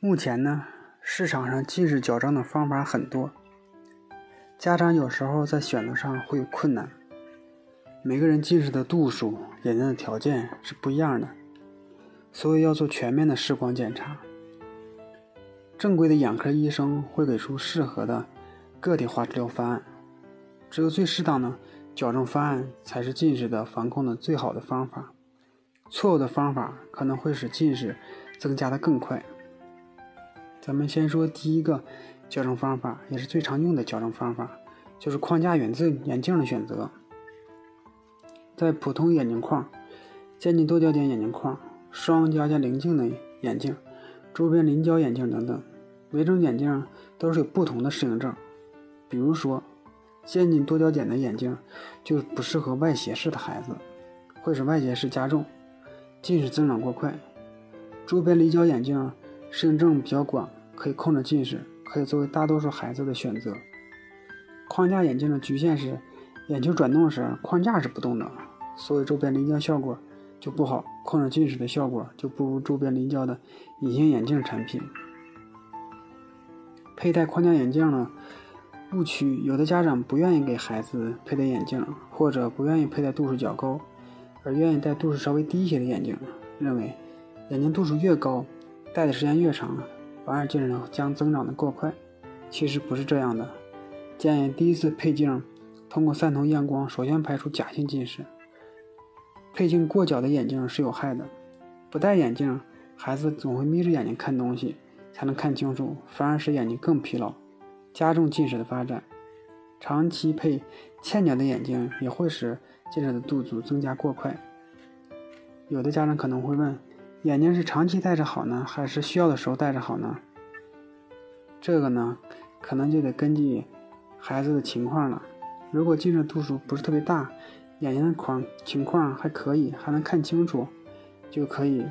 目前呢，市场上近视矫正的方法很多，家长有时候在选择上会有困难。每个人近视的度数、眼睛的条件是不一样的，所以要做全面的视光检查。正规的眼科医生会给出适合的个体化治疗方案，只有最适当的矫正方案才是近视的防控的最好的方法。错误的方法可能会使近视增加的更快。咱们先说第一个矫正方法，也是最常用的矫正方法，就是框架远近眼镜的选择。在普通眼镜框、渐进多焦点眼镜框、双加加棱镜的眼镜、周边邻焦眼镜等等，每种眼镜都是有不同的适应症。比如说，渐进多焦点的眼镜就不适合外斜视的孩子，会使外斜视加重。近视增长过快，周边离焦眼镜适应症比较广，可以控制近视，可以作为大多数孩子的选择。框架眼镜的局限是，眼球转动时框架是不动的，所以周边离焦效果就不好，控制近视的效果就不如周边离焦的隐形眼镜产品。佩戴框架眼镜呢，误区有的家长不愿意给孩子佩戴眼镜，或者不愿意佩戴度数较高。而愿意戴度数稍微低一些的眼镜，认为眼睛度数越高，戴的时间越长，反而近视将增长的过快。其实不是这样的。建议第一次配镜，通过散瞳验光，首先排除假性近视。配镜过角的眼镜是有害的。不戴眼镜，孩子总会眯着眼睛看东西，才能看清楚，反而使眼睛更疲劳，加重近视的发展。长期配嵌角的眼镜也会使。近视的度数增加过快，有的家长可能会问：眼镜是长期戴着好呢，还是需要的时候戴着好呢？这个呢，可能就得根据孩子的情况了。如果近视度数不是特别大，眼睛的框情况还可以，还能看清楚，就可以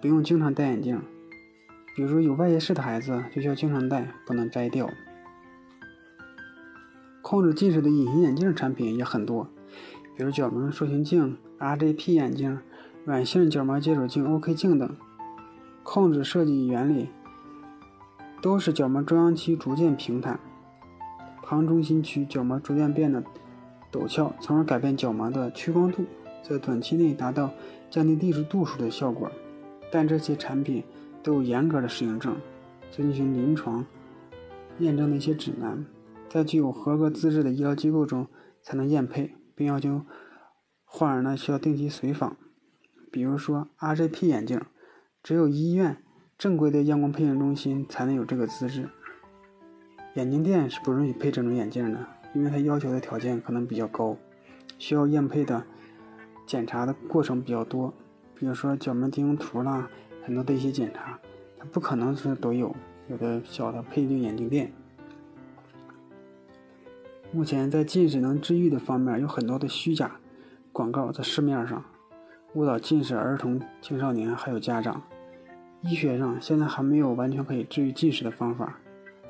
不用经常戴眼镜。比如说有外斜视的孩子，就需要经常戴，不能摘掉。控制近视的隐形眼镜产品也很多。比如角膜塑形镜、RGP 眼镜、软性角膜接触镜、OK 镜等，控制设计原理都是角膜中央区逐渐平坦，旁中心区角膜逐渐变得陡峭，从而改变角膜的屈光度，在短期内达到降低近视度数的效果。但这些产品都有严格的适应症，遵循临床验证的一些指南，在具有合格资质的医疗机构中才能验配。并要求患儿呢需要定期随访，比如说 RGP 眼镜，只有医院正规的验光配镜中心才能有这个资质，眼镜店是不允许配这种眼镜的，因为它要求的条件可能比较高，需要验配的检查的过程比较多，比如说角膜定影图啦，很多的一些检查，它不可能是都有，有的小的配镜眼镜店。目前在近视能治愈的方面有很多的虚假广告在市面上，误导近视儿童、青少年还有家长。医学上现在还没有完全可以治愈近视的方法，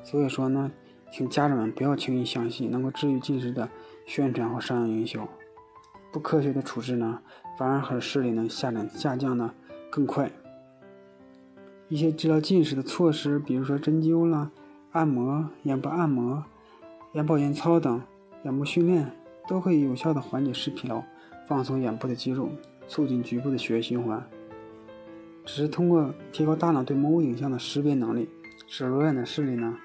所以说呢，请家长们不要轻易相信能够治愈近视的宣传和商业营销。不科学的处置呢，反而使视力能下降下降的更快。一些治疗近视的措施，比如说针灸啦、按摩、眼部按摩。眼保健操等眼部训练都可以有效的缓解视疲劳，放松眼部的肌肉，促进局部的血液循环。只是通过提高大脑对模糊影像的识别能力，使裸眼的视力呢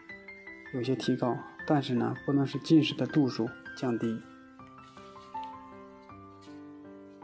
有些提高，但是呢不能使近视的度数降低。